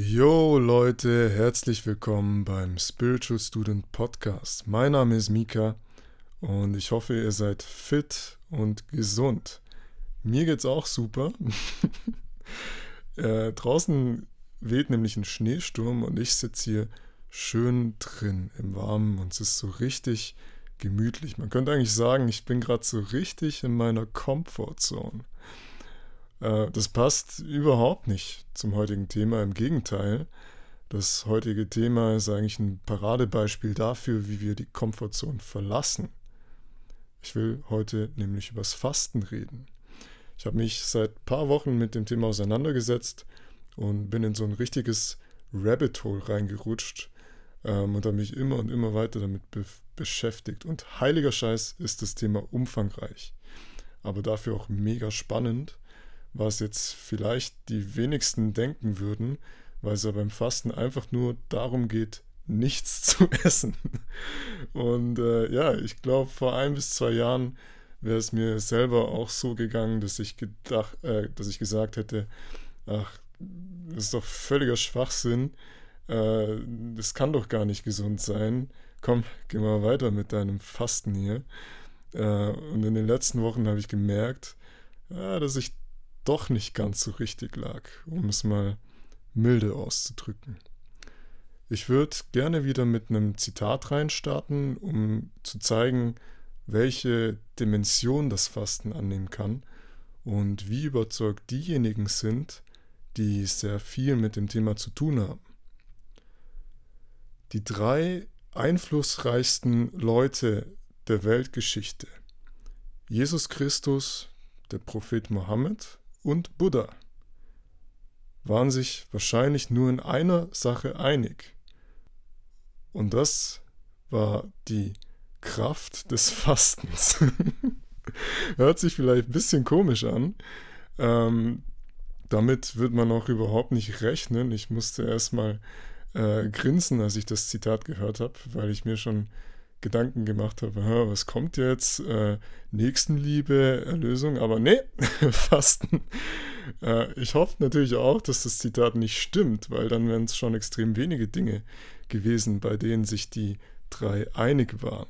Yo Leute, herzlich willkommen beim Spiritual Student Podcast. Mein Name ist Mika und ich hoffe, ihr seid fit und gesund. Mir geht's auch super. äh, draußen weht nämlich ein Schneesturm und ich sitze hier schön drin im Warmen und es ist so richtig gemütlich. Man könnte eigentlich sagen, ich bin gerade so richtig in meiner Comfortzone. Äh, das passt überhaupt nicht zum heutigen Thema. Im Gegenteil, das heutige Thema ist eigentlich ein Paradebeispiel dafür, wie wir die Komfortzone verlassen. Ich will heute nämlich übers Fasten reden. Ich habe mich seit ein paar Wochen mit dem Thema auseinandergesetzt und bin in so ein richtiges Rabbit Hole reingerutscht ähm, und habe mich immer und immer weiter damit be beschäftigt. Und heiliger Scheiß ist das Thema umfangreich, aber dafür auch mega spannend was jetzt vielleicht die wenigsten denken würden, weil es ja beim Fasten einfach nur darum geht, nichts zu essen. Und äh, ja, ich glaube, vor ein bis zwei Jahren wäre es mir selber auch so gegangen, dass ich gedacht, äh, dass ich gesagt hätte, ach, das ist doch völliger Schwachsinn. Äh, das kann doch gar nicht gesund sein. Komm, geh mal weiter mit deinem Fasten hier. Äh, und in den letzten Wochen habe ich gemerkt, dass ich doch nicht ganz so richtig lag, um es mal milde auszudrücken. Ich würde gerne wieder mit einem Zitat reinstarten, um zu zeigen, welche Dimension das Fasten annehmen kann und wie überzeugt diejenigen sind, die sehr viel mit dem Thema zu tun haben. Die drei einflussreichsten Leute der Weltgeschichte, Jesus Christus, der Prophet Mohammed und Buddha waren sich wahrscheinlich nur in einer Sache einig. Und das war die Kraft des Fastens. Hört sich vielleicht ein bisschen komisch an. Ähm, damit wird man auch überhaupt nicht rechnen. Ich musste erstmal äh, grinsen, als ich das Zitat gehört habe, weil ich mir schon Gedanken gemacht habe, was kommt jetzt? Äh, Nächstenliebe, Erlösung, aber nee, Fasten. Äh, ich hoffe natürlich auch, dass das Zitat nicht stimmt, weil dann wären es schon extrem wenige Dinge gewesen, bei denen sich die drei einig waren.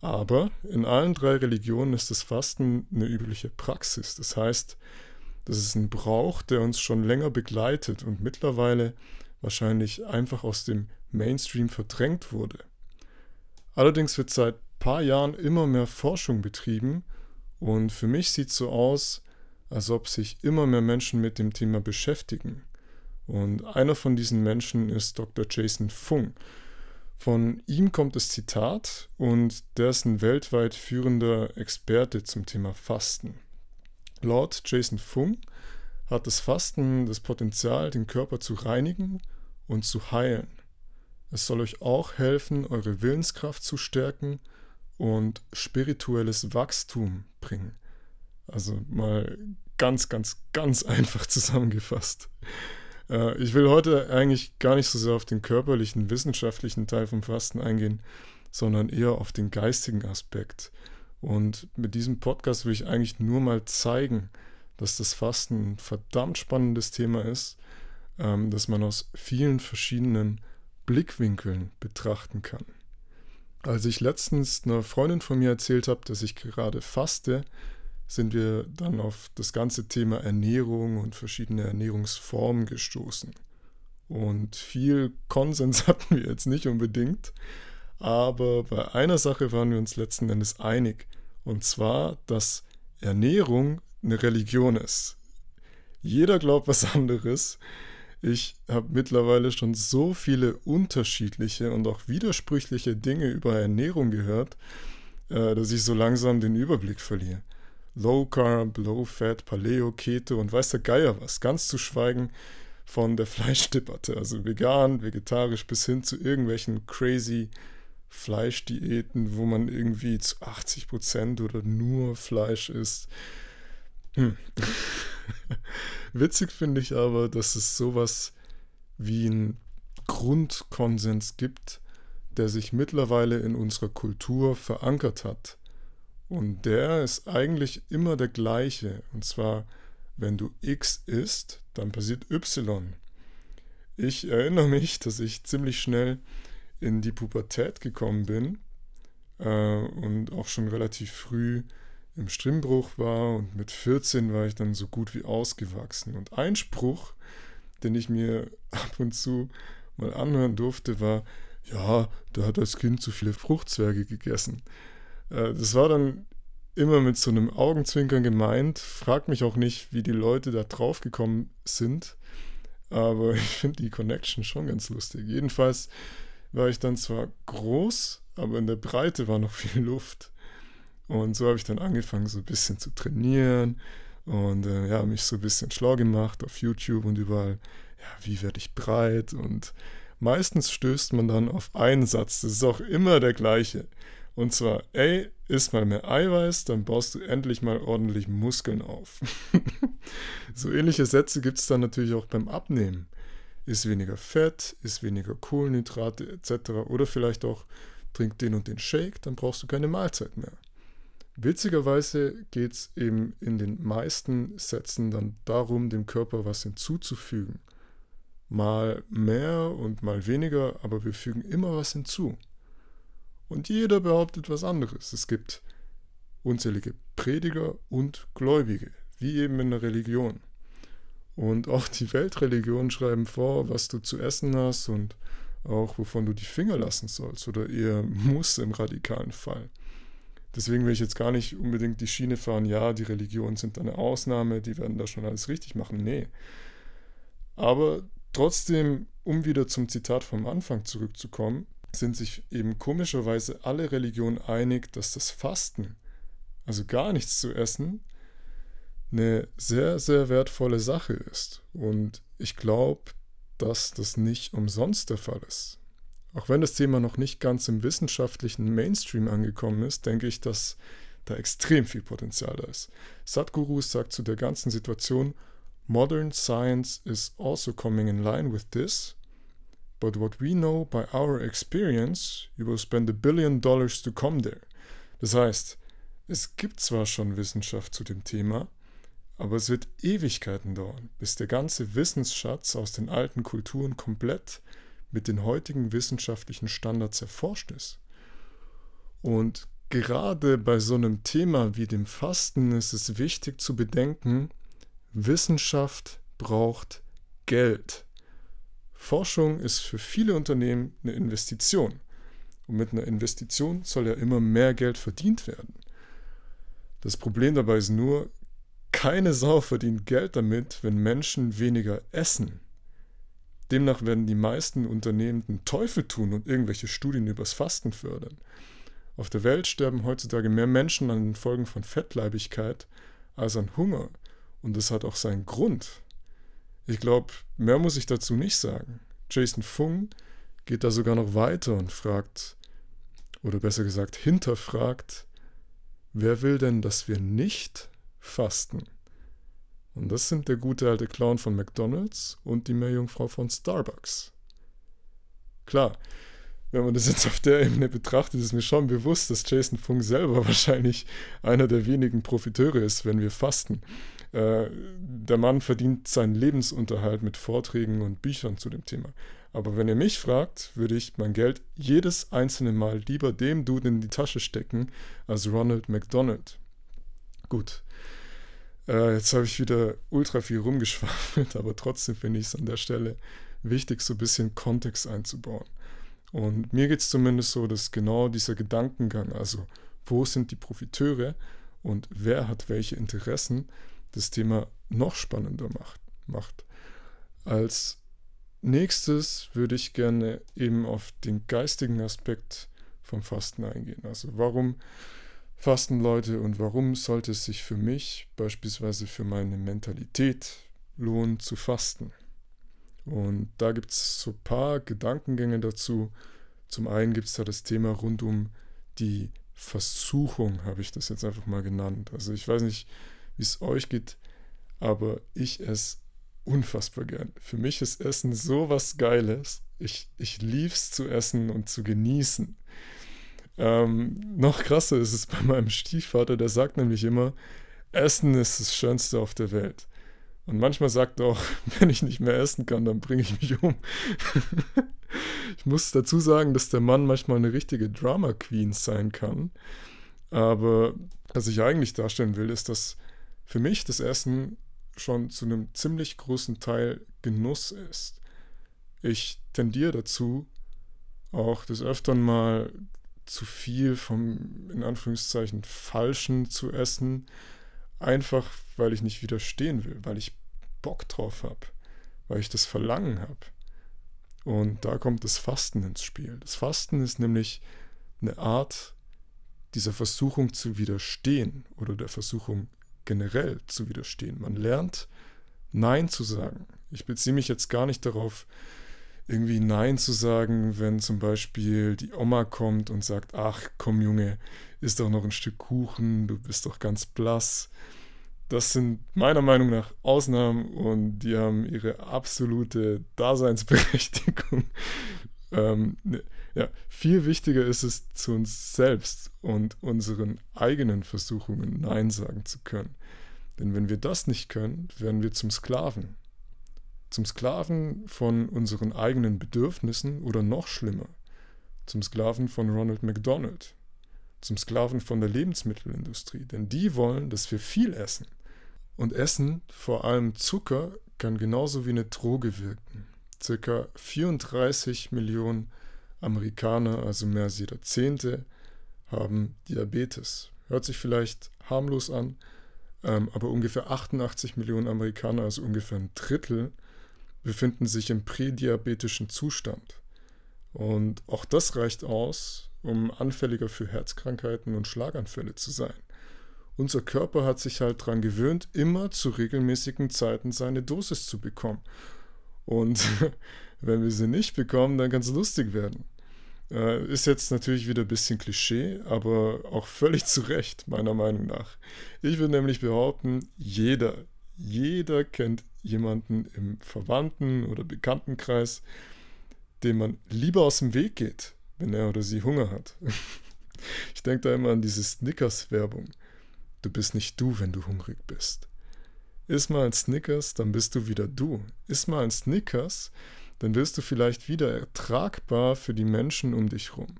Aber in allen drei Religionen ist das Fasten eine übliche Praxis. Das heißt, das ist ein Brauch, der uns schon länger begleitet und mittlerweile wahrscheinlich einfach aus dem Mainstream verdrängt wurde. Allerdings wird seit ein paar Jahren immer mehr Forschung betrieben und für mich sieht es so aus, als ob sich immer mehr Menschen mit dem Thema beschäftigen. Und einer von diesen Menschen ist Dr. Jason Fung. Von ihm kommt das Zitat und der ist ein weltweit führender Experte zum Thema Fasten. Laut Jason Fung hat das Fasten das Potenzial, den Körper zu reinigen und zu heilen. Es soll euch auch helfen, eure Willenskraft zu stärken und spirituelles Wachstum bringen. Also mal ganz, ganz, ganz einfach zusammengefasst. Äh, ich will heute eigentlich gar nicht so sehr auf den körperlichen, wissenschaftlichen Teil vom Fasten eingehen, sondern eher auf den geistigen Aspekt. Und mit diesem Podcast will ich eigentlich nur mal zeigen, dass das Fasten ein verdammt spannendes Thema ist, ähm, dass man aus vielen verschiedenen Blickwinkeln betrachten kann. Als ich letztens einer Freundin von mir erzählt habe, dass ich gerade faste, sind wir dann auf das ganze Thema Ernährung und verschiedene Ernährungsformen gestoßen. Und viel Konsens hatten wir jetzt nicht unbedingt, aber bei einer Sache waren wir uns letzten Endes einig, und zwar, dass Ernährung eine Religion ist. Jeder glaubt was anderes. Ich habe mittlerweile schon so viele unterschiedliche und auch widersprüchliche Dinge über Ernährung gehört, äh, dass ich so langsam den Überblick verliere. Low Carb, Low Fat, Paleo, Keto und weiß der Geier was. Ganz zu schweigen von der Fleischdebatte. Also vegan, vegetarisch bis hin zu irgendwelchen crazy Fleischdiäten, wo man irgendwie zu 80% oder nur Fleisch isst. Hm. Witzig finde ich aber, dass es sowas wie einen Grundkonsens gibt, der sich mittlerweile in unserer Kultur verankert hat. Und der ist eigentlich immer der gleiche. Und zwar, wenn du X isst, dann passiert Y. ich erinnere mich, dass ich ziemlich schnell in die Pubertät gekommen bin äh, und auch schon relativ früh im Stimmbruch war und mit 14 war ich dann so gut wie ausgewachsen. Und ein Spruch, den ich mir ab und zu mal anhören durfte, war, ja, da hat das Kind zu viele Fruchtzwerge gegessen. Äh, das war dann immer mit so einem Augenzwinkern gemeint. Frag mich auch nicht, wie die Leute da drauf gekommen sind. Aber ich finde die Connection schon ganz lustig. Jedenfalls war ich dann zwar groß, aber in der Breite war noch viel Luft. Und so habe ich dann angefangen, so ein bisschen zu trainieren und äh, ja, mich so ein bisschen schlau gemacht auf YouTube und überall, ja, wie werde ich breit? Und meistens stößt man dann auf einen Satz, das ist auch immer der gleiche. Und zwar, ey, isst mal mehr Eiweiß, dann baust du endlich mal ordentlich Muskeln auf. so ähnliche Sätze gibt es dann natürlich auch beim Abnehmen. Ist weniger Fett, ist weniger Kohlenhydrate etc. Oder vielleicht auch trink den und den Shake, dann brauchst du keine Mahlzeit mehr. Witzigerweise geht es eben in den meisten Sätzen dann darum, dem Körper was hinzuzufügen. Mal mehr und mal weniger, aber wir fügen immer was hinzu. Und jeder behauptet was anderes. Es gibt unzählige Prediger und Gläubige, wie eben in der Religion. Und auch die Weltreligionen schreiben vor, was du zu essen hast und auch wovon du die Finger lassen sollst oder eher muss im radikalen Fall. Deswegen will ich jetzt gar nicht unbedingt die Schiene fahren, ja, die Religionen sind eine Ausnahme, die werden da schon alles richtig machen. Nee. Aber trotzdem, um wieder zum Zitat vom Anfang zurückzukommen, sind sich eben komischerweise alle Religionen einig, dass das Fasten, also gar nichts zu essen, eine sehr, sehr wertvolle Sache ist. Und ich glaube, dass das nicht umsonst der Fall ist. Auch wenn das Thema noch nicht ganz im wissenschaftlichen Mainstream angekommen ist, denke ich, dass da extrem viel Potenzial da ist. Sadhguru sagt zu der ganzen Situation, Modern science is also coming in line with this, but what we know by our experience, you will spend a billion dollars to come there. Das heißt, es gibt zwar schon Wissenschaft zu dem Thema, aber es wird Ewigkeiten dauern, bis der ganze Wissensschatz aus den alten Kulturen komplett mit den heutigen wissenschaftlichen Standards erforscht ist. Und gerade bei so einem Thema wie dem Fasten ist es wichtig zu bedenken, Wissenschaft braucht Geld. Forschung ist für viele Unternehmen eine Investition. Und mit einer Investition soll ja immer mehr Geld verdient werden. Das Problem dabei ist nur, keine Sau verdient Geld damit, wenn Menschen weniger essen. Demnach werden die meisten Unternehmen den Teufel tun und irgendwelche Studien übers Fasten fördern. Auf der Welt sterben heutzutage mehr Menschen an den Folgen von Fettleibigkeit als an Hunger. Und das hat auch seinen Grund. Ich glaube, mehr muss ich dazu nicht sagen. Jason Fung geht da sogar noch weiter und fragt, oder besser gesagt hinterfragt, wer will denn, dass wir nicht fasten? Und das sind der gute alte Clown von McDonald's und die Meerjungfrau von Starbucks. Klar, wenn man das jetzt auf der Ebene betrachtet, ist mir schon bewusst, dass Jason Fung selber wahrscheinlich einer der wenigen Profiteure ist, wenn wir fasten. Äh, der Mann verdient seinen Lebensunterhalt mit Vorträgen und Büchern zu dem Thema. Aber wenn ihr mich fragt, würde ich mein Geld jedes einzelne Mal lieber dem Dude in die Tasche stecken als Ronald McDonald. Gut, äh, jetzt habe ich wieder ultra viel rumgeschwafelt, aber trotzdem finde ich es an der Stelle wichtig, so ein bisschen Kontext einzubauen. Und mir geht es zumindest so, dass genau dieser Gedankengang, also wo sind die Profiteure und wer hat welche Interessen, das Thema noch spannender macht. macht. Als nächstes würde ich gerne eben auf den geistigen Aspekt vom Fasten eingehen. Also warum fasten Leute und warum sollte es sich für mich, beispielsweise für meine Mentalität, lohnen zu fasten? Und da gibt es so ein paar Gedankengänge dazu. Zum einen gibt es da das Thema rund um die Versuchung, habe ich das jetzt einfach mal genannt. Also ich weiß nicht, wie es euch geht, aber ich esse unfassbar gern. Für mich ist Essen so was Geiles. Ich, ich liebe es zu essen und zu genießen. Ähm, noch krasser ist es bei meinem Stiefvater, der sagt nämlich immer, Essen ist das Schönste auf der Welt. Und manchmal sagt er auch, wenn ich nicht mehr essen kann, dann bringe ich mich um. ich muss dazu sagen, dass der Mann manchmal eine richtige Drama Queen sein kann. Aber was ich eigentlich darstellen will, ist, dass für mich das Essen schon zu einem ziemlich großen Teil Genuss ist. Ich tendiere dazu, auch des Öfteren mal zu viel vom, in Anführungszeichen, Falschen zu essen, einfach weil ich nicht widerstehen will, weil ich Bock drauf habe, weil ich das Verlangen habe. Und da kommt das Fasten ins Spiel. Das Fasten ist nämlich eine Art, dieser Versuchung zu widerstehen oder der Versuchung generell zu widerstehen. Man lernt Nein zu sagen. Ich beziehe mich jetzt gar nicht darauf, irgendwie Nein zu sagen, wenn zum Beispiel die Oma kommt und sagt, ach komm Junge, isst doch noch ein Stück Kuchen, du bist doch ganz blass. Das sind meiner Meinung nach Ausnahmen und die haben ihre absolute Daseinsberechtigung. ähm, ne, ja, viel wichtiger ist es, zu uns selbst und unseren eigenen Versuchungen Nein sagen zu können. Denn wenn wir das nicht können, werden wir zum Sklaven zum Sklaven von unseren eigenen Bedürfnissen oder noch schlimmer, zum Sklaven von Ronald McDonald, zum Sklaven von der Lebensmittelindustrie, denn die wollen, dass wir viel essen. Und Essen, vor allem Zucker, kann genauso wie eine Droge wirken. Circa 34 Millionen Amerikaner, also mehr als jeder Zehnte, haben Diabetes. Hört sich vielleicht harmlos an, ähm, aber ungefähr 88 Millionen Amerikaner, also ungefähr ein Drittel, befinden sich im prädiabetischen Zustand. Und auch das reicht aus, um anfälliger für Herzkrankheiten und Schlaganfälle zu sein. Unser Körper hat sich halt daran gewöhnt, immer zu regelmäßigen Zeiten seine Dosis zu bekommen. Und wenn wir sie nicht bekommen, dann kann es lustig werden. Äh, ist jetzt natürlich wieder ein bisschen Klischee, aber auch völlig zu Recht, meiner Meinung nach. Ich würde nämlich behaupten, jeder, jeder kennt jemanden im Verwandten- oder Bekanntenkreis, dem man lieber aus dem Weg geht, wenn er oder sie Hunger hat. Ich denke da immer an diese Snickers-Werbung. Du bist nicht du, wenn du hungrig bist. Iss mal ein Snickers, dann bist du wieder du. Iss mal ein Snickers, dann wirst du vielleicht wieder ertragbar für die Menschen um dich rum.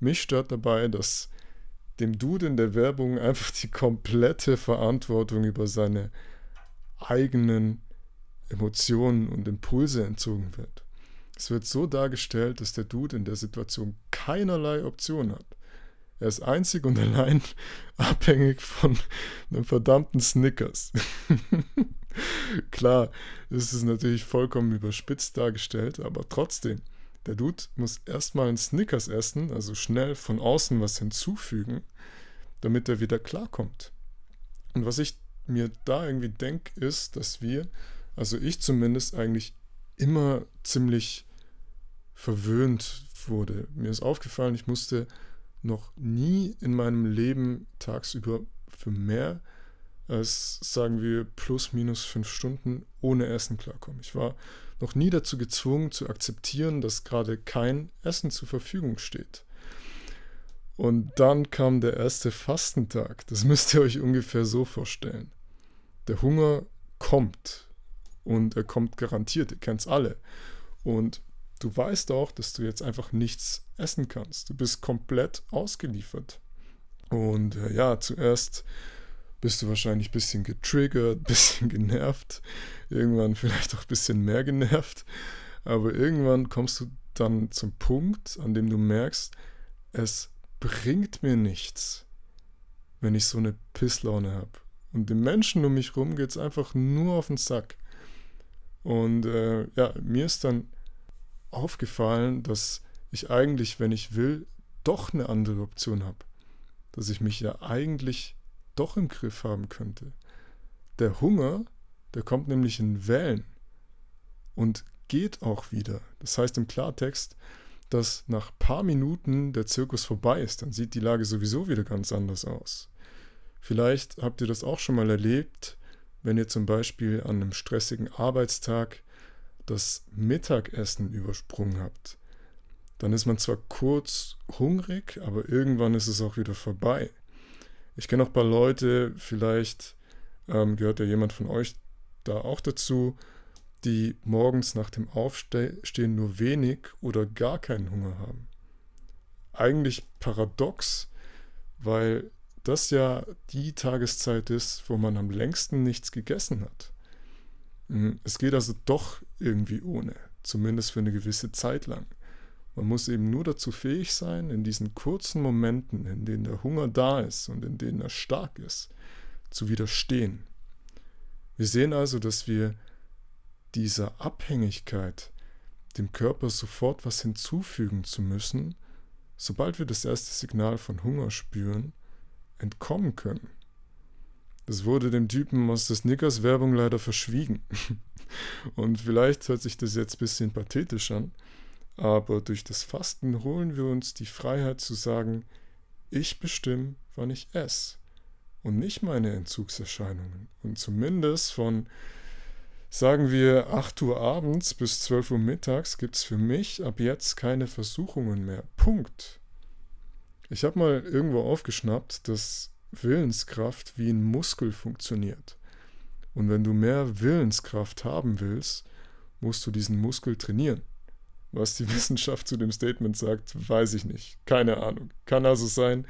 Mich stört dabei, dass dem Dude in der Werbung einfach die komplette Verantwortung über seine eigenen Emotionen und Impulse entzogen wird. Es wird so dargestellt, dass der Dude in der Situation keinerlei Option hat. Er ist einzig und allein abhängig von einem verdammten Snickers. Klar, es ist natürlich vollkommen überspitzt dargestellt, aber trotzdem, der Dude muss erstmal einen Snickers essen, also schnell von außen was hinzufügen, damit er wieder klarkommt. Und was ich mir da irgendwie denke, ist, dass wir also ich zumindest eigentlich immer ziemlich verwöhnt wurde. Mir ist aufgefallen, ich musste noch nie in meinem Leben tagsüber für mehr als, sagen wir, plus minus fünf Stunden ohne Essen klarkommen. Ich war noch nie dazu gezwungen zu akzeptieren, dass gerade kein Essen zur Verfügung steht. Und dann kam der erste Fastentag. Das müsst ihr euch ungefähr so vorstellen. Der Hunger kommt und er kommt garantiert, ihr kennt es alle. Und du weißt auch, dass du jetzt einfach nichts essen kannst. Du bist komplett ausgeliefert. Und äh, ja, zuerst bist du wahrscheinlich ein bisschen getriggert, ein bisschen genervt, irgendwann vielleicht auch ein bisschen mehr genervt. Aber irgendwann kommst du dann zum Punkt, an dem du merkst, es bringt mir nichts, wenn ich so eine Pisslaune habe. Und den Menschen um mich herum geht es einfach nur auf den Sack. Und äh, ja, mir ist dann aufgefallen, dass ich eigentlich, wenn ich will, doch eine andere Option habe. Dass ich mich ja eigentlich doch im Griff haben könnte. Der Hunger, der kommt nämlich in Wellen und geht auch wieder. Das heißt im Klartext, dass nach ein paar Minuten der Zirkus vorbei ist, dann sieht die Lage sowieso wieder ganz anders aus. Vielleicht habt ihr das auch schon mal erlebt, wenn ihr zum Beispiel an einem stressigen Arbeitstag das Mittagessen übersprungen habt, dann ist man zwar kurz hungrig, aber irgendwann ist es auch wieder vorbei. Ich kenne auch ein paar Leute, vielleicht ähm, gehört ja jemand von euch da auch dazu, die morgens nach dem Aufstehen nur wenig oder gar keinen Hunger haben. Eigentlich paradox, weil das ja die Tageszeit ist, wo man am längsten nichts gegessen hat. Hm, es geht also doch irgendwie ohne, zumindest für eine gewisse Zeit lang. Man muss eben nur dazu fähig sein, in diesen kurzen Momenten, in denen der Hunger da ist und in denen er stark ist, zu widerstehen. Wir sehen also, dass wir dieser Abhängigkeit, dem Körper sofort was hinzufügen zu müssen, sobald wir das erste Signal von Hunger spüren, entkommen können. Das wurde dem Typen aus der Snickers-Werbung leider verschwiegen. Und vielleicht hört sich das jetzt ein bisschen pathetisch an, aber durch das Fasten holen wir uns die Freiheit zu sagen, ich bestimme, wann ich esse und nicht meine Entzugserscheinungen. Und zumindest von, sagen wir, 8 Uhr abends bis 12 Uhr mittags gibt es für mich ab jetzt keine Versuchungen mehr. Punkt. Ich habe mal irgendwo aufgeschnappt, dass Willenskraft wie ein Muskel funktioniert. Und wenn du mehr Willenskraft haben willst, musst du diesen Muskel trainieren. Was die Wissenschaft zu dem Statement sagt, weiß ich nicht. Keine Ahnung. Kann also sein,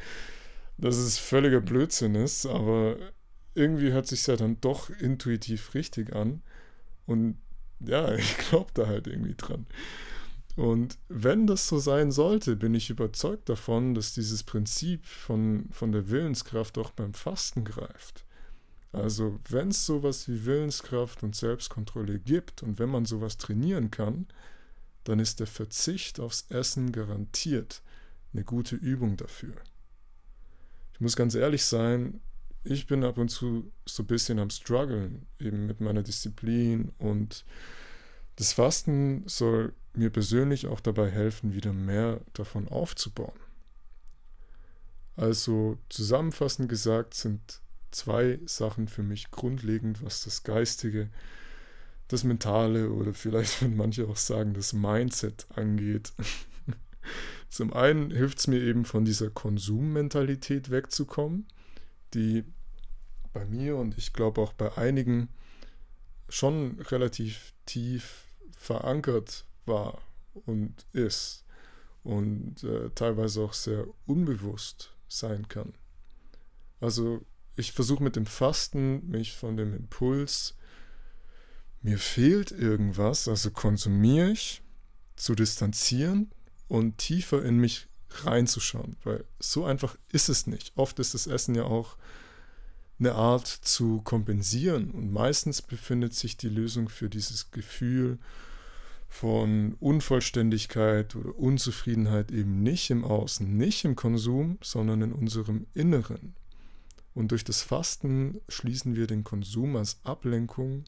dass es völliger Blödsinn ist, aber irgendwie hört sich ja dann doch intuitiv richtig an. Und ja, ich glaube da halt irgendwie dran. Und wenn das so sein sollte, bin ich überzeugt davon, dass dieses Prinzip von, von der Willenskraft auch beim Fasten greift. Also wenn es sowas wie Willenskraft und Selbstkontrolle gibt und wenn man sowas trainieren kann, dann ist der Verzicht aufs Essen garantiert eine gute Übung dafür. Ich muss ganz ehrlich sein, ich bin ab und zu so ein bisschen am struggeln, eben mit meiner Disziplin und das Fasten soll mir persönlich auch dabei helfen, wieder mehr davon aufzubauen. Also zusammenfassend gesagt sind zwei Sachen für mich grundlegend, was das Geistige, das Mentale oder vielleicht würden manche auch sagen, das Mindset angeht. Zum einen hilft es mir eben von dieser Konsummentalität wegzukommen, die bei mir und ich glaube auch bei einigen schon relativ tief verankert war und ist und äh, teilweise auch sehr unbewusst sein kann. Also ich versuche mit dem Fasten mich von dem Impuls, mir fehlt irgendwas, also konsumiere ich, zu distanzieren und tiefer in mich reinzuschauen, weil so einfach ist es nicht. Oft ist das Essen ja auch eine Art zu kompensieren und meistens befindet sich die Lösung für dieses Gefühl von Unvollständigkeit oder Unzufriedenheit eben nicht im Außen, nicht im Konsum, sondern in unserem Inneren. Und durch das Fasten schließen wir den Konsum als Ablenkung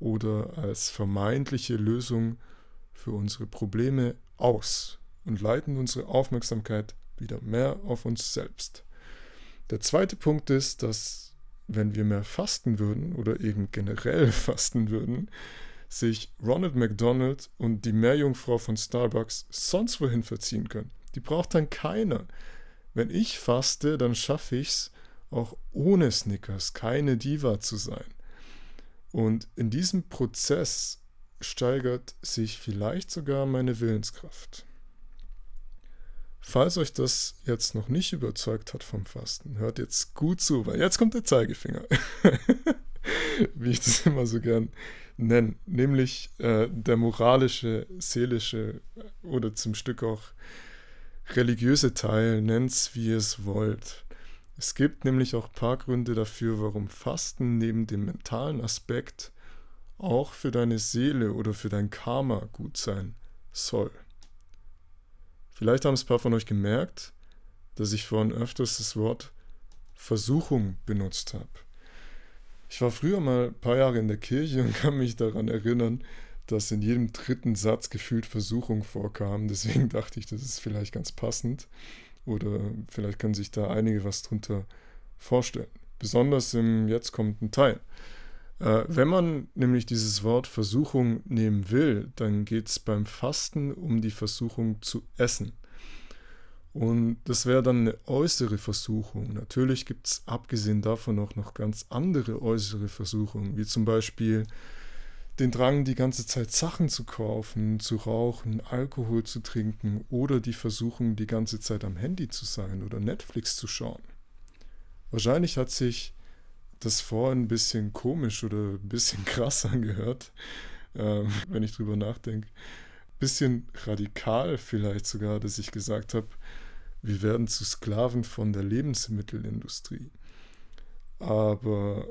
oder als vermeintliche Lösung für unsere Probleme aus und leiten unsere Aufmerksamkeit wieder mehr auf uns selbst. Der zweite Punkt ist, dass wenn wir mehr fasten würden oder eben generell fasten würden, sich Ronald McDonald und die Meerjungfrau von Starbucks sonst wohin verziehen können. Die braucht dann keiner. Wenn ich faste, dann schaffe ich es, auch ohne Snickers keine Diva zu sein. Und in diesem Prozess steigert sich vielleicht sogar meine Willenskraft. Falls euch das jetzt noch nicht überzeugt hat vom Fasten, hört jetzt gut zu, weil jetzt kommt der Zeigefinger. Wie ich das immer so gern nennen, nämlich äh, der moralische, seelische oder zum Stück auch religiöse Teil, nennt's wie es wollt. Es gibt nämlich auch ein paar Gründe dafür, warum Fasten neben dem mentalen Aspekt auch für deine Seele oder für dein Karma gut sein soll. Vielleicht haben es ein paar von euch gemerkt, dass ich vorhin öfters das Wort Versuchung benutzt habe. Ich war früher mal ein paar Jahre in der Kirche und kann mich daran erinnern, dass in jedem dritten Satz gefühlt Versuchung vorkam. Deswegen dachte ich, das ist vielleicht ganz passend. Oder vielleicht können sich da einige was drunter vorstellen. Besonders im jetzt kommenden Teil. Äh, wenn man nämlich dieses Wort Versuchung nehmen will, dann geht es beim Fasten um die Versuchung zu essen. Und das wäre dann eine äußere Versuchung. Natürlich gibt es abgesehen davon auch noch ganz andere äußere Versuchungen, wie zum Beispiel den Drang, die ganze Zeit Sachen zu kaufen, zu rauchen, Alkohol zu trinken oder die Versuchung, die ganze Zeit am Handy zu sein oder Netflix zu schauen. Wahrscheinlich hat sich das vorhin ein bisschen komisch oder ein bisschen krass angehört, äh, wenn ich drüber nachdenke. Bisschen radikal vielleicht sogar, dass ich gesagt habe, wir werden zu Sklaven von der Lebensmittelindustrie. Aber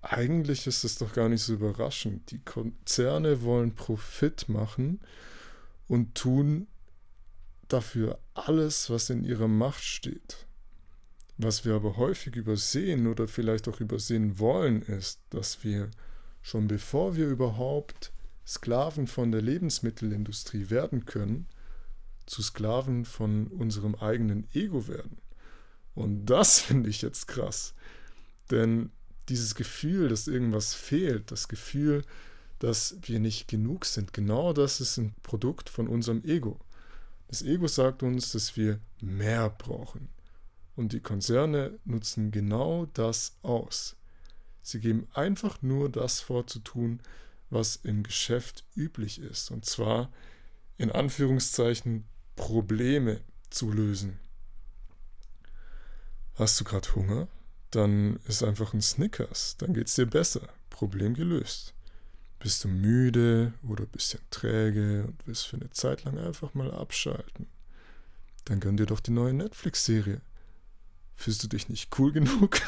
eigentlich ist es doch gar nicht so überraschend. Die Konzerne wollen Profit machen und tun dafür alles, was in ihrer Macht steht. Was wir aber häufig übersehen oder vielleicht auch übersehen wollen, ist, dass wir schon bevor wir überhaupt Sklaven von der Lebensmittelindustrie werden können, zu Sklaven von unserem eigenen Ego werden. Und das finde ich jetzt krass. Denn dieses Gefühl, dass irgendwas fehlt, das Gefühl, dass wir nicht genug sind, genau das ist ein Produkt von unserem Ego. Das Ego sagt uns, dass wir mehr brauchen. Und die Konzerne nutzen genau das aus. Sie geben einfach nur das vorzutun, was im Geschäft üblich ist. Und zwar in Anführungszeichen Probleme zu lösen. Hast du gerade Hunger? Dann ist einfach ein Snickers, dann geht es dir besser. Problem gelöst. Bist du müde oder ein bisschen träge und willst für eine Zeit lang einfach mal abschalten? Dann gönn dir doch die neue Netflix-Serie. Fühlst du dich nicht cool genug?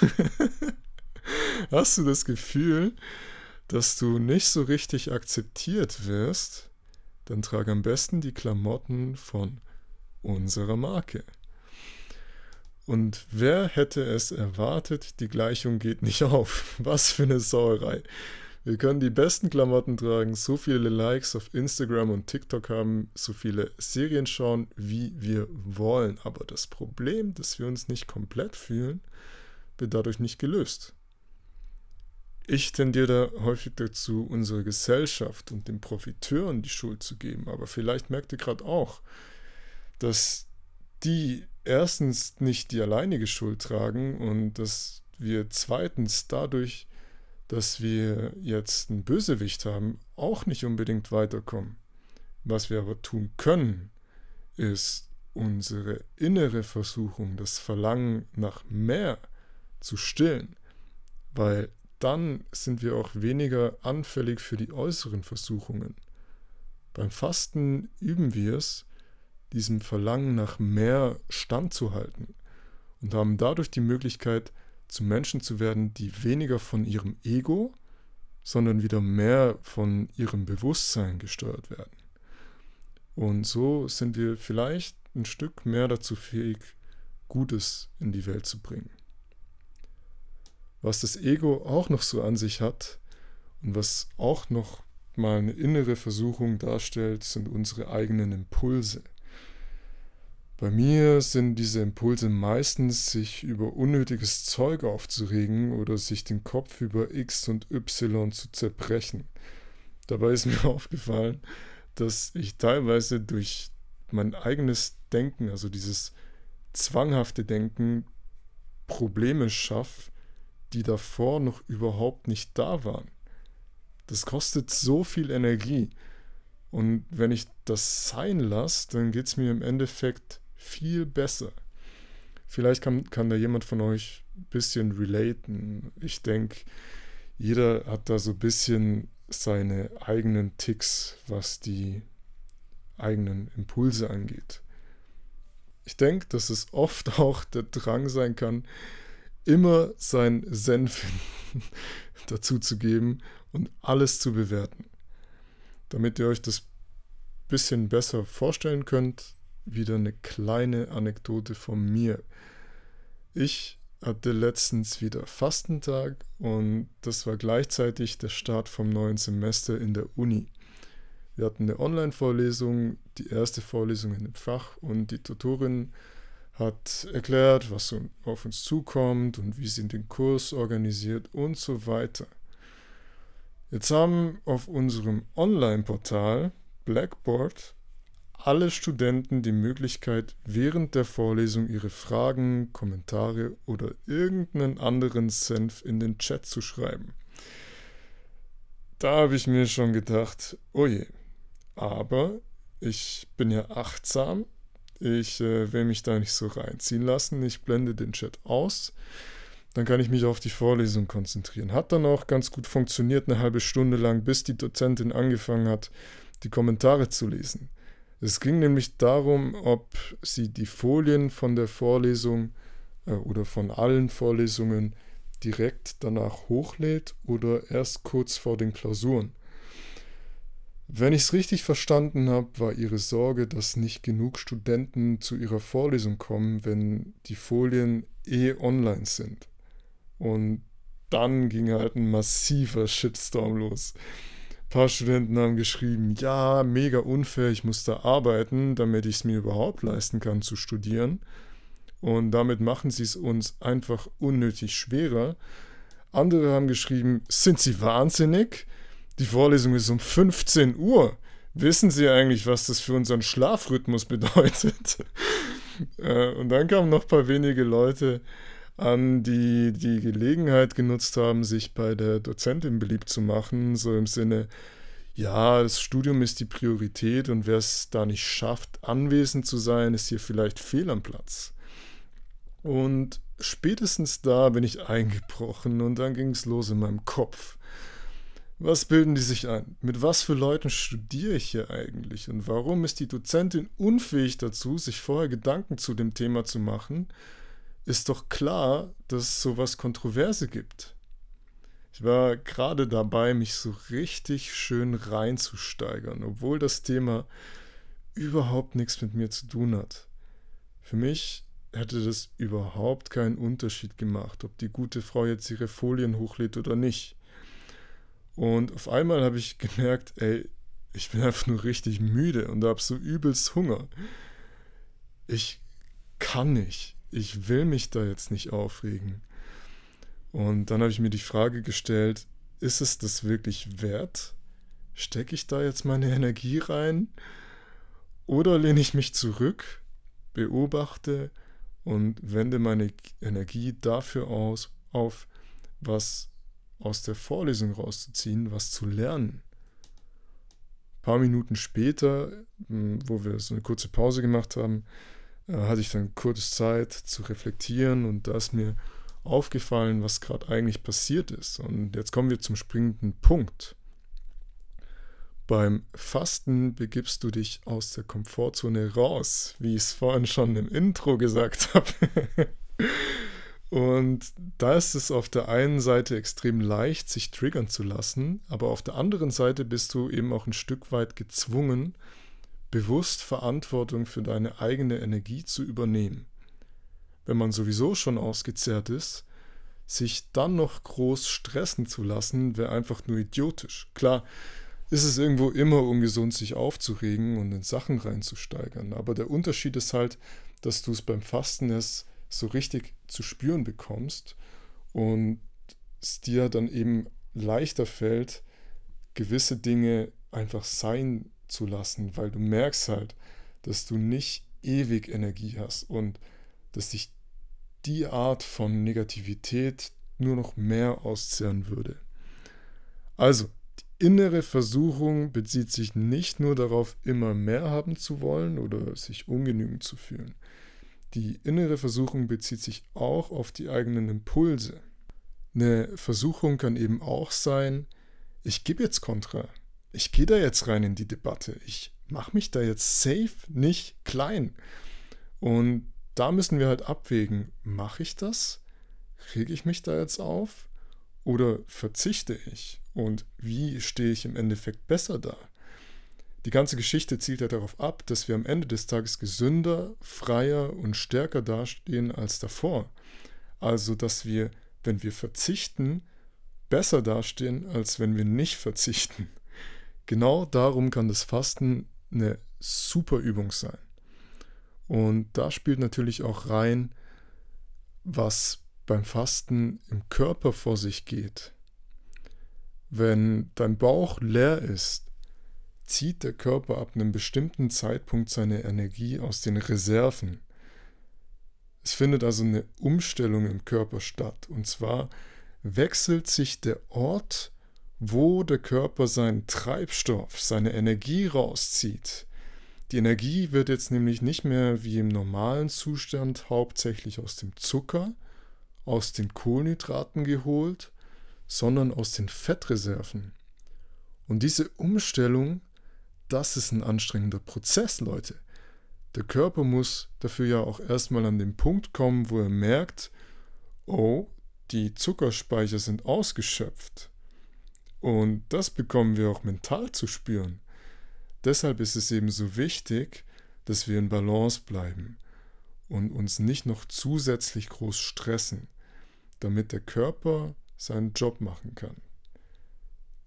Hast du das Gefühl, dass du nicht so richtig akzeptiert wirst? Dann trage am besten die Klamotten von unserer Marke. Und wer hätte es erwartet, die Gleichung geht nicht auf. Was für eine Sauerei. Wir können die besten Klamotten tragen, so viele Likes auf Instagram und TikTok haben, so viele Serien schauen, wie wir wollen. Aber das Problem, dass wir uns nicht komplett fühlen, wird dadurch nicht gelöst. Ich tendiere da häufig dazu, unserer Gesellschaft und den Profiteuren die Schuld zu geben. Aber vielleicht merkt ihr gerade auch, dass die erstens nicht die alleinige Schuld tragen und dass wir zweitens dadurch, dass wir jetzt einen Bösewicht haben, auch nicht unbedingt weiterkommen. Was wir aber tun können, ist unsere innere Versuchung, das Verlangen nach mehr zu stillen, weil dann sind wir auch weniger anfällig für die äußeren Versuchungen. Beim Fasten üben wir es, diesem Verlangen nach mehr standzuhalten und haben dadurch die Möglichkeit, zu Menschen zu werden, die weniger von ihrem Ego, sondern wieder mehr von ihrem Bewusstsein gesteuert werden. Und so sind wir vielleicht ein Stück mehr dazu fähig, Gutes in die Welt zu bringen. Was das Ego auch noch so an sich hat und was auch noch mal eine innere Versuchung darstellt, sind unsere eigenen Impulse. Bei mir sind diese Impulse meistens, sich über unnötiges Zeug aufzuregen oder sich den Kopf über X und Y zu zerbrechen. Dabei ist mir aufgefallen, dass ich teilweise durch mein eigenes Denken, also dieses zwanghafte Denken, Probleme schaffe, die davor noch überhaupt nicht da waren. Das kostet so viel Energie. Und wenn ich das sein lasse, dann geht es mir im Endeffekt viel besser. Vielleicht kann, kann da jemand von euch ein bisschen relaten. Ich denke, jeder hat da so ein bisschen seine eigenen Ticks, was die eigenen Impulse angeht. Ich denke, dass es oft auch der Drang sein kann, immer sein Senf dazu zu geben und alles zu bewerten. Damit ihr euch das bisschen besser vorstellen könnt, wieder eine kleine Anekdote von mir. Ich hatte letztens wieder Fastentag und das war gleichzeitig der Start vom neuen Semester in der Uni. Wir hatten eine Online-Vorlesung, die erste Vorlesung in dem Fach und die Tutorin hat erklärt, was auf uns zukommt und wie sie den Kurs organisiert und so weiter. Jetzt haben auf unserem Online-Portal Blackboard alle Studenten die Möglichkeit, während der Vorlesung ihre Fragen, Kommentare oder irgendeinen anderen Senf in den Chat zu schreiben. Da habe ich mir schon gedacht, oh je, aber ich bin ja achtsam, ich äh, will mich da nicht so reinziehen lassen, ich blende den Chat aus, dann kann ich mich auf die Vorlesung konzentrieren. Hat dann auch ganz gut funktioniert, eine halbe Stunde lang, bis die Dozentin angefangen hat, die Kommentare zu lesen. Es ging nämlich darum, ob sie die Folien von der Vorlesung äh, oder von allen Vorlesungen direkt danach hochlädt oder erst kurz vor den Klausuren. Wenn ich es richtig verstanden habe, war ihre Sorge, dass nicht genug Studenten zu ihrer Vorlesung kommen, wenn die Folien eh online sind. Und dann ging halt ein massiver Shitstorm los. Ein paar Studenten haben geschrieben, ja, mega unfair, ich muss da arbeiten, damit ich es mir überhaupt leisten kann zu studieren. Und damit machen sie es uns einfach unnötig schwerer. Andere haben geschrieben, sind Sie wahnsinnig? Die Vorlesung ist um 15 Uhr. Wissen Sie eigentlich, was das für unseren Schlafrhythmus bedeutet? Äh, und dann kamen noch ein paar wenige Leute, an, die die Gelegenheit genutzt haben, sich bei der Dozentin beliebt zu machen, so im Sinne, ja, das Studium ist die Priorität und wer es da nicht schafft, anwesend zu sein, ist hier vielleicht fehl am Platz. Und spätestens da bin ich eingebrochen und dann ging es los in meinem Kopf. Was bilden die sich ein? Mit was für Leuten studiere ich hier eigentlich? Und warum ist die Dozentin unfähig dazu, sich vorher Gedanken zu dem Thema zu machen ist doch klar, dass es sowas Kontroverse gibt. Ich war gerade dabei, mich so richtig schön reinzusteigern, obwohl das Thema überhaupt nichts mit mir zu tun hat. Für mich hätte das überhaupt keinen Unterschied gemacht, ob die gute Frau jetzt ihre Folien hochlädt oder nicht. Und auf einmal habe ich gemerkt, ey, ich bin einfach nur richtig müde und habe so übelst Hunger. Ich kann nicht ich will mich da jetzt nicht aufregen. Und dann habe ich mir die Frage gestellt, ist es das wirklich wert? Stecke ich da jetzt meine Energie rein? Oder lehne ich mich zurück, beobachte und wende meine Energie dafür aus, auf, was aus der Vorlesung rauszuziehen, was zu lernen? Ein paar Minuten später, hm, wo wir so eine kurze Pause gemacht haben, äh, hatte ich dann kurz Zeit zu reflektieren und da ist mir aufgefallen, was gerade eigentlich passiert ist. Und jetzt kommen wir zum springenden Punkt. Beim Fasten begibst du dich aus der Komfortzone raus, wie ich es vorhin schon im Intro gesagt habe. Und da ist es auf der einen Seite extrem leicht, sich triggern zu lassen, aber auf der anderen Seite bist du eben auch ein Stück weit gezwungen, bewusst Verantwortung für deine eigene Energie zu übernehmen. Wenn man sowieso schon ausgezehrt ist, sich dann noch groß stressen zu lassen, wäre einfach nur idiotisch. Klar, ist es irgendwo immer ungesund, sich aufzuregen und in Sachen reinzusteigern. Aber der Unterschied ist halt, dass du es beim Fasten erst so richtig zu spüren bekommst und es dir dann eben leichter fällt, gewisse Dinge einfach sein zu lassen, weil du merkst halt, dass du nicht ewig Energie hast und dass dich die Art von Negativität nur noch mehr auszehren würde. Also, die innere Versuchung bezieht sich nicht nur darauf, immer mehr haben zu wollen oder sich ungenügend zu fühlen. Die innere Versuchung bezieht sich auch auf die eigenen Impulse. Eine Versuchung kann eben auch sein, ich gebe jetzt Kontra, ich gehe da jetzt rein in die Debatte. Ich mache mich da jetzt safe nicht klein. Und da müssen wir halt abwägen, mache ich das? Rege ich mich da jetzt auf? Oder verzichte ich? Und wie stehe ich im Endeffekt besser da? Die ganze Geschichte zielt ja darauf ab, dass wir am Ende des Tages gesünder, freier und stärker dastehen als davor. Also, dass wir, wenn wir verzichten, besser dastehen, als wenn wir nicht verzichten. Genau darum kann das Fasten eine super Übung sein. Und da spielt natürlich auch rein, was beim Fasten im Körper vor sich geht. Wenn dein Bauch leer ist, zieht der Körper ab einem bestimmten Zeitpunkt seine Energie aus den Reserven. Es findet also eine Umstellung im Körper statt. Und zwar wechselt sich der Ort, wo der Körper seinen Treibstoff, seine Energie rauszieht. Die Energie wird jetzt nämlich nicht mehr wie im normalen Zustand hauptsächlich aus dem Zucker, aus den Kohlenhydraten geholt, sondern aus den Fettreserven. Und diese Umstellung, das ist ein anstrengender Prozess, Leute. Der Körper muss dafür ja auch erstmal an den Punkt kommen, wo er merkt, oh, die Zuckerspeicher sind ausgeschöpft. Und das bekommen wir auch mental zu spüren. Deshalb ist es eben so wichtig, dass wir in Balance bleiben und uns nicht noch zusätzlich groß stressen, damit der Körper seinen Job machen kann.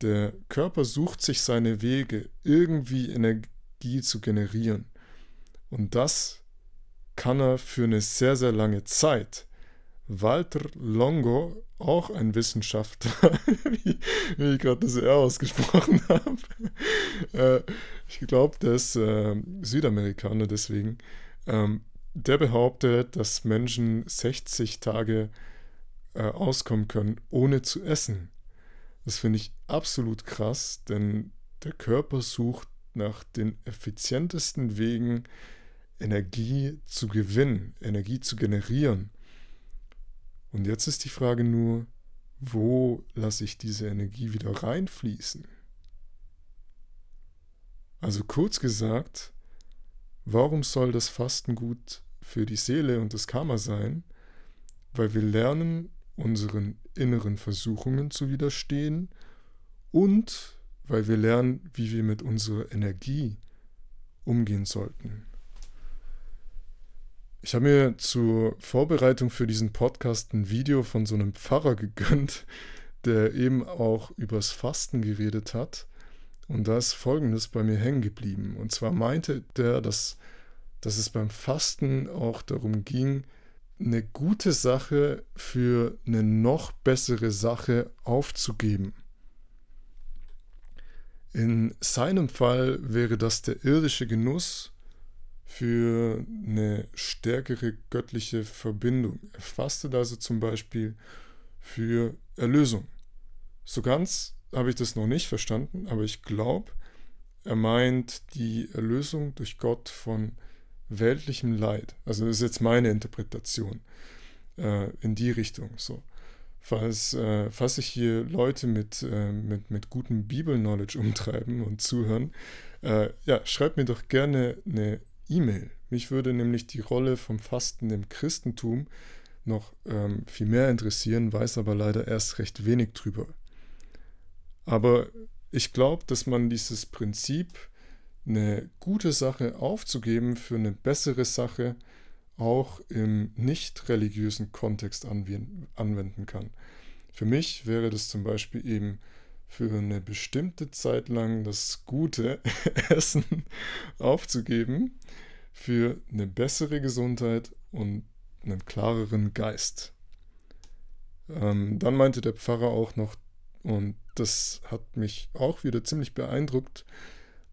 Der Körper sucht sich seine Wege, irgendwie Energie zu generieren. Und das kann er für eine sehr, sehr lange Zeit. Walter Longo, auch ein Wissenschaftler, wie, wie, ich gerade das R ausgesprochen habe. Äh, ich glaube, der ist äh, Südamerikaner deswegen. Ähm, der behauptet, dass Menschen 60 Tage äh, auskommen können, ohne zu essen. Das finde ich absolut krass, denn der Körper sucht nach den effizientesten Wegen, Energie zu gewinnen, Energie zu generieren. Und jetzt ist die Frage nur, wo lasse ich diese Energie wieder reinfließen? Also kurz gesagt, warum soll das Fasten gut für die Seele und das Karma sein? Weil wir lernen, unseren inneren Versuchungen zu widerstehen und weil wir lernen, wie wir mit unserer Energie umgehen sollten. Ich habe mir zur Vorbereitung für diesen Podcast ein Video von so einem Pfarrer gegönnt, der eben auch übers Fasten geredet hat. Und da ist Folgendes bei mir hängen geblieben. Und zwar meinte der, dass, dass es beim Fasten auch darum ging, eine gute Sache für eine noch bessere Sache aufzugeben. In seinem Fall wäre das der irdische Genuss für eine stärkere göttliche Verbindung. Er fastet also zum Beispiel für Erlösung. So ganz habe ich das noch nicht verstanden, aber ich glaube, er meint die Erlösung durch Gott von weltlichem Leid. Also das ist jetzt meine Interpretation äh, in die Richtung. So. Falls, äh, falls sich hier Leute mit, äh, mit, mit gutem Bibel-Knowledge umtreiben und zuhören, äh, ja, schreibt mir doch gerne eine E-Mail. Mich würde nämlich die Rolle vom Fasten im Christentum noch ähm, viel mehr interessieren, weiß aber leider erst recht wenig drüber. Aber ich glaube, dass man dieses Prinzip eine gute Sache aufzugeben für eine bessere Sache auch im nicht religiösen Kontext anwenden kann. Für mich wäre das zum Beispiel eben für eine bestimmte Zeit lang das gute Essen aufzugeben für eine bessere Gesundheit und einen klareren Geist. Ähm, dann meinte der Pfarrer auch noch, und das hat mich auch wieder ziemlich beeindruckt,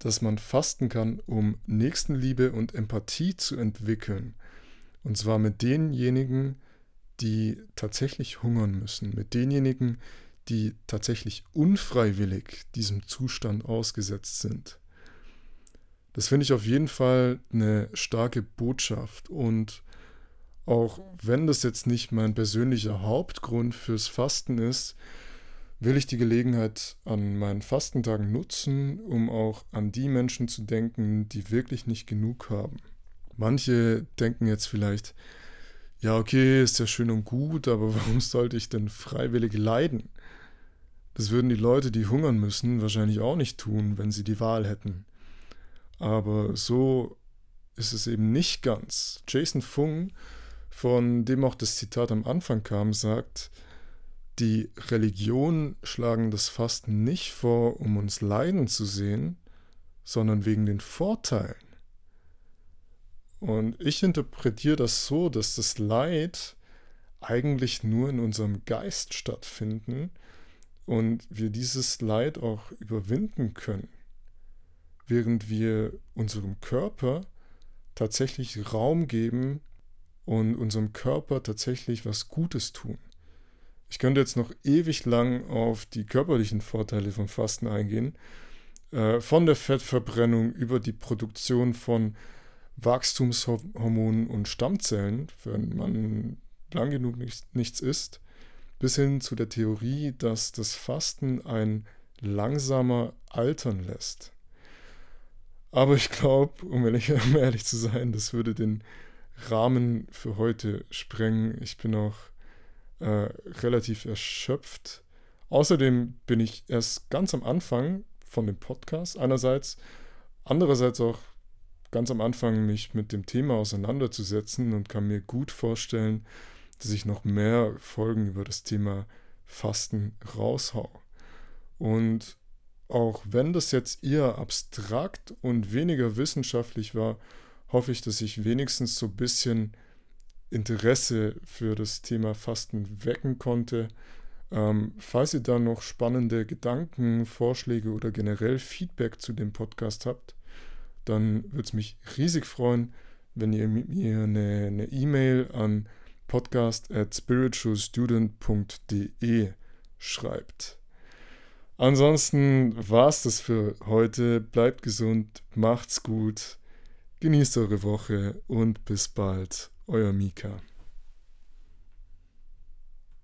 dass man fasten kann, um Nächstenliebe und Empathie zu entwickeln. Und zwar mit denjenigen, die tatsächlich hungern müssen, mit denjenigen, die tatsächlich unfreiwillig diesem Zustand ausgesetzt sind. Das finde ich auf jeden Fall eine starke Botschaft und auch wenn das jetzt nicht mein persönlicher Hauptgrund fürs Fasten ist, will ich die Gelegenheit an meinen Fastentagen nutzen, um auch an die Menschen zu denken, die wirklich nicht genug haben. Manche denken jetzt vielleicht, ja, okay, ist ja schön und gut, aber warum sollte ich denn freiwillig leiden? Das würden die Leute, die hungern müssen, wahrscheinlich auch nicht tun, wenn sie die Wahl hätten. Aber so ist es eben nicht ganz. Jason Fung, von dem auch das Zitat am Anfang kam, sagt, die Religionen schlagen das Fasten nicht vor, um uns leiden zu sehen, sondern wegen den Vorteilen. Und ich interpretiere das so, dass das Leid eigentlich nur in unserem Geist stattfinden und wir dieses Leid auch überwinden können. während wir unserem Körper tatsächlich Raum geben und unserem Körper tatsächlich was Gutes tun. Ich könnte jetzt noch ewig lang auf die körperlichen Vorteile vom Fasten eingehen, äh, von der Fettverbrennung über die Produktion von Wachstumshormonen und Stammzellen, wenn man lang genug nichts, isst, bis hin zu der Theorie, dass das Fasten ein langsamer altern lässt. Aber ich glaube, um um ehrlich zu sein, das würde den Rahmen für heute sprengen. Ich bin auch äh, relativ erschöpft. Außerdem bin ich erst ganz am Anfang von dem Podcast einerseits, andererseits auch ganz am Anfang mich mit dem Thema auseinanderzusetzen und kann mir gut vorstellen, dass ich noch mehr Folgen über das Thema Fasten raushau. Und auch wenn das jetzt eher abstrakt und weniger wissenschaftlich war, hoffe ich, dass ich wenigstens so ein bisschen Interesse für das Thema Fasten wecken konnte. Ähm, falls ihr da noch spannende Gedanken, Vorschläge oder generell Feedback zu dem Podcast habt, dann würde es mich riesig freuen, wenn ihr mir eine E-Mail e an podcast at spiritualstudent.de schreibt. Ansonsten war es das für heute. Bleibt gesund, macht's gut, genießt eure Woche und bis bald. Euer Mika.